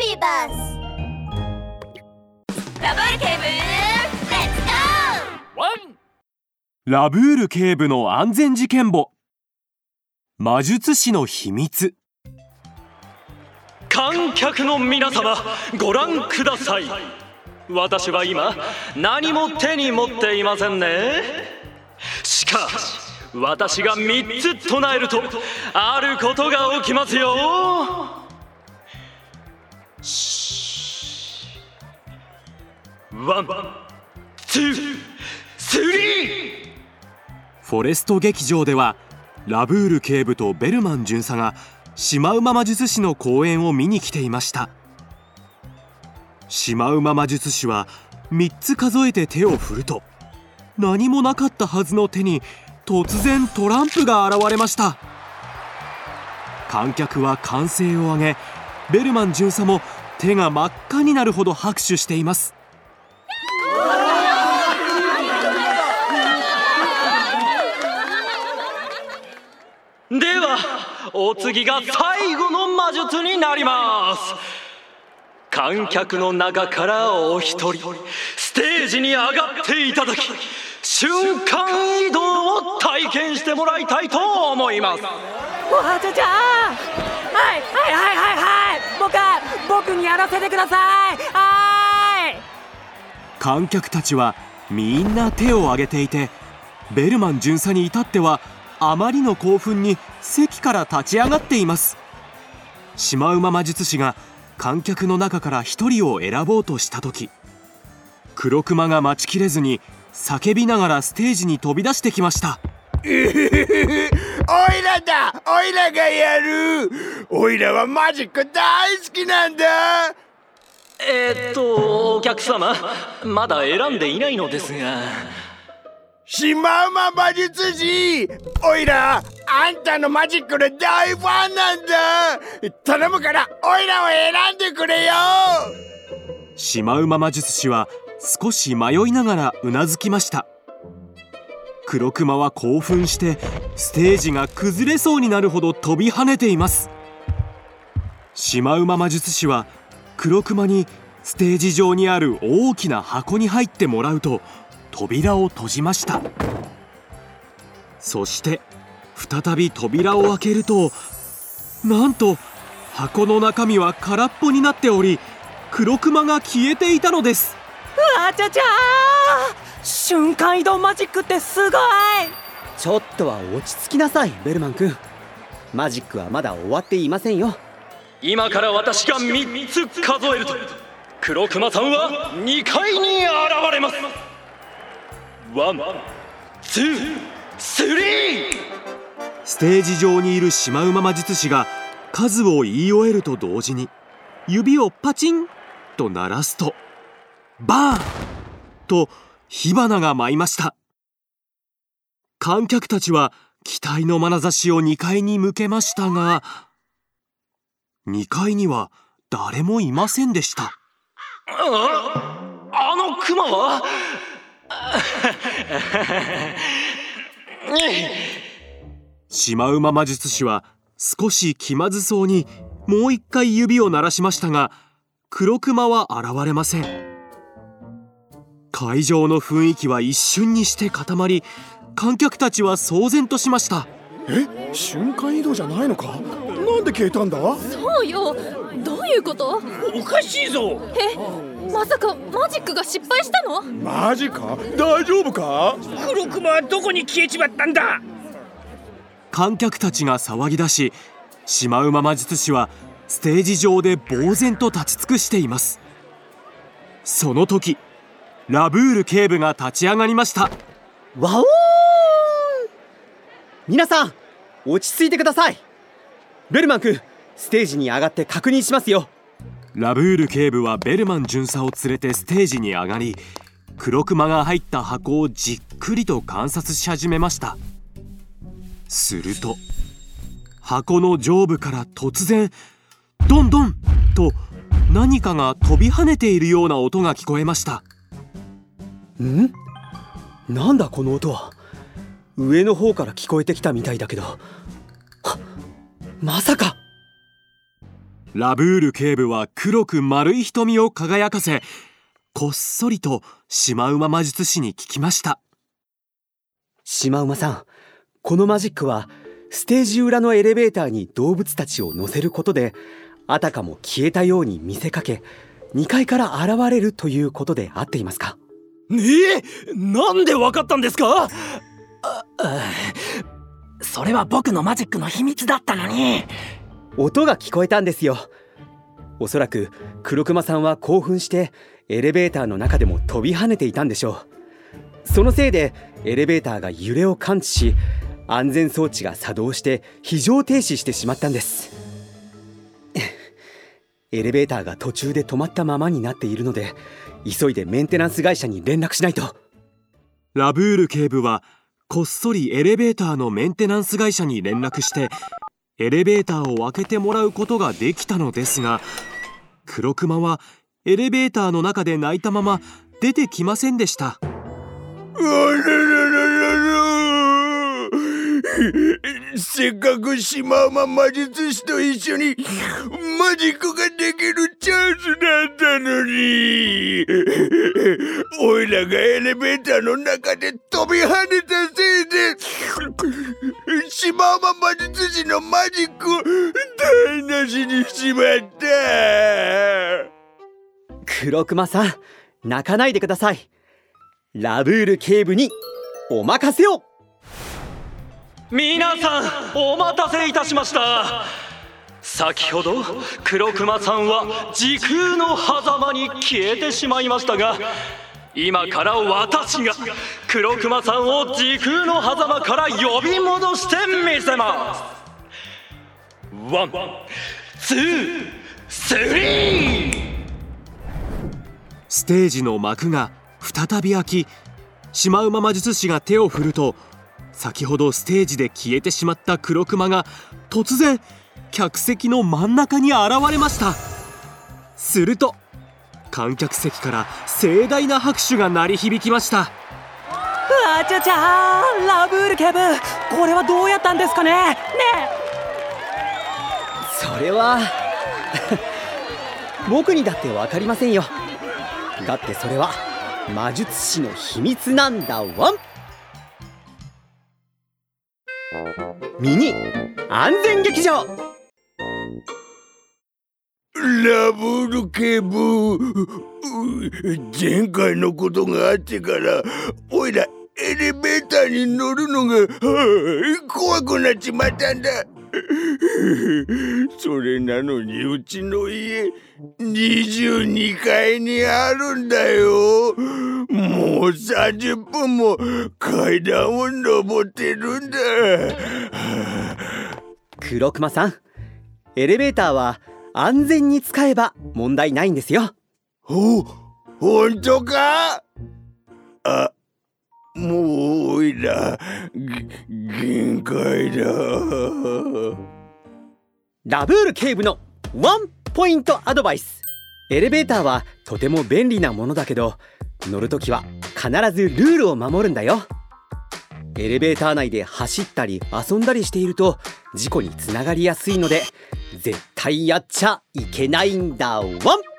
ビーバスラブール警部レッツゴー!ラブール警部の安全事件簿。魔術師の秘密。観客の皆様ご覧ください。私は今何も手に持っていませんね。しかし私が3つ唱えるとあることが起きますよ One two three！フォレスト劇場ではラブール警部とベルマン巡査がシマウマ魔術師の公演を見に来ていました。シマウマ魔術師は3つ数えて手を振ると何もなかったはずの手に突然トランプが現れました。観客は歓声を上げベルマン巡査も手が真っ赤になるほど拍手しています。ではお次が最後の魔術になります。観客の中からお一人ステージに上がっていただき瞬間移動を体験してもらいたいと思います。わちゃちゃはいはいはいはいはい。僕僕にやらせてください。はい。観客たちはみんな手を挙げていてベルマン巡査に至ってはあまりの興奮に席から立ち上がっています。シマウマ魔術師が観客の中から一人を選ぼうとした時黒クマが待ちきれずに叫びながらステージに飛び出してきました。おいらだおいらがやる。おいらはマジック大好きなんだ。えー、っとお客様まだ選んでいないのですが。シマウマ魔術師。おいらあんたのマジックの大ファンなんだ。頼むからおいらを選んでくれよ。シマウマ魔術師は少し迷いながらうなずきました。黒クマは興奮してステージが崩れそうになるほど飛び跳ねています。シマウマ魔術師は黒クマにステージ上にある大きな箱に入ってもらうと扉を閉じました。そして再び扉を開けるとなんと箱の中身は空っぽになっており黒クマが消えていたのです。わちゃちゃ瞬間移動マジックってすごい。ちょっとは落ち着きなさいベルマン君マジックはまだ終わっていませんよ。今から私が3つ数えると。黒クマさんは2階に現れます。One two three。ステージ上にいるシマウマ魔術師が数を言い終えると同時に指をパチンと鳴らすとバーンと火花が舞いました。観客たちは期待の眼差しを2階に向けましたが2階には誰もいませんでした。ああのクマは？シマウマ魔術師は少し気まずそうにもう一回指を鳴らしましたが黒クマは現れません会場の雰囲気は一瞬にして固まり観客たちは騒然としました。え？瞬間移動じゃないのか？なんで消えたんだ？そうよ。どういうこと？おかしいぞ。え？まさかマジックが失敗したの？マジか？大丈夫か？黒クマはどこに消えちまったんだ？観客たちが騒ぎ出しシマウマ魔術師はステージ上で呆然と立ち尽くしています。その時ラブール警部が立ち上がりました。わおー皆さん落ち着いてください。ベルマン君ステージに上がって確認しますよ。ラブール警部はベルマン巡査を連れてステージに上がり黒クマが入った箱をじっくりと観察し始めました。すると箱の上部から突然ドンドンと何かが飛び跳ねているような音が聞こえましたん？なんだこの音は。上の方から聞こえてきたみたいだけど。はまさか。ラブール警部は黒く丸い瞳を輝かせこっそりとシマウマ魔術師に聞きました。シマウマさんこのマジックはステージ裏のエレベーターに動物たちを乗せることであたかも消えたように見せかけ2階から現れるということで合っていますか？ええなんでわかったんですか？それは僕のマジックの秘密だったのに。音が聞こえたんですよ。おそらく黒熊さんは興奮してエレベーターの中でも飛び跳ねていたんでしょう。そのせいでエレベーターが揺れを感知し安全装置が作動して非常停止してしまったんです。エレベーターが途中で止まったままになっているので急いでメンテナンス会社に連絡しないと。ラブール警部はこっそりエレベーターのメンテナンス会社に連絡してエレベーターを開けてもらうことができたのですが黒クマはエレベーターの中で泣いたまま出てきませんでした。せっかくシマウマ魔術師と一緒にマジックができるチャンスだったのに。おいらがエレベーターの中で飛び跳ねたせいでシマウマ魔術師のマジックを台無しにしまった。黒熊さん泣かないでください。ラブール警部にお任せを。皆さんお待たせいたしました先ほど黒熊さんは時空の狭間に消えてしまいましたが今から私が黒熊さんを時空の狭間から呼び戻してみせます。 One two three!ステージの幕が再び開きシマウマ魔術師が手を振ると先ほどステージで消えてしまった黒クマが突然客席の真ん中に現れました。すると観客席から盛大な拍手が鳴り響きました。あちゃちゃーラブール警部これはどうやったんですかね？ねそれは 僕にだって分かりませんよ。だってそれは魔術師の秘密なんだワンミニ安全劇場ラブール警部前回のことがあってからおいらエレベーターに乗るのが、はあ、怖くなっちまったんだ。それなのにうちの家22階にあるんだよ。もう30分も階段を登ってるんだ。黒熊さんエレベーターは安全に使えば問題ないんですよ。お本当か？あもうおいら限界だ。ラブール警部のワンポイントアドバイス。エレベーターはとても便利なものだけど乗るときは必ずルールを守るんだよエレベーター内で走ったり遊んだりしていると事故につながりやすいので絶対やっちゃいけないんだ。ワン！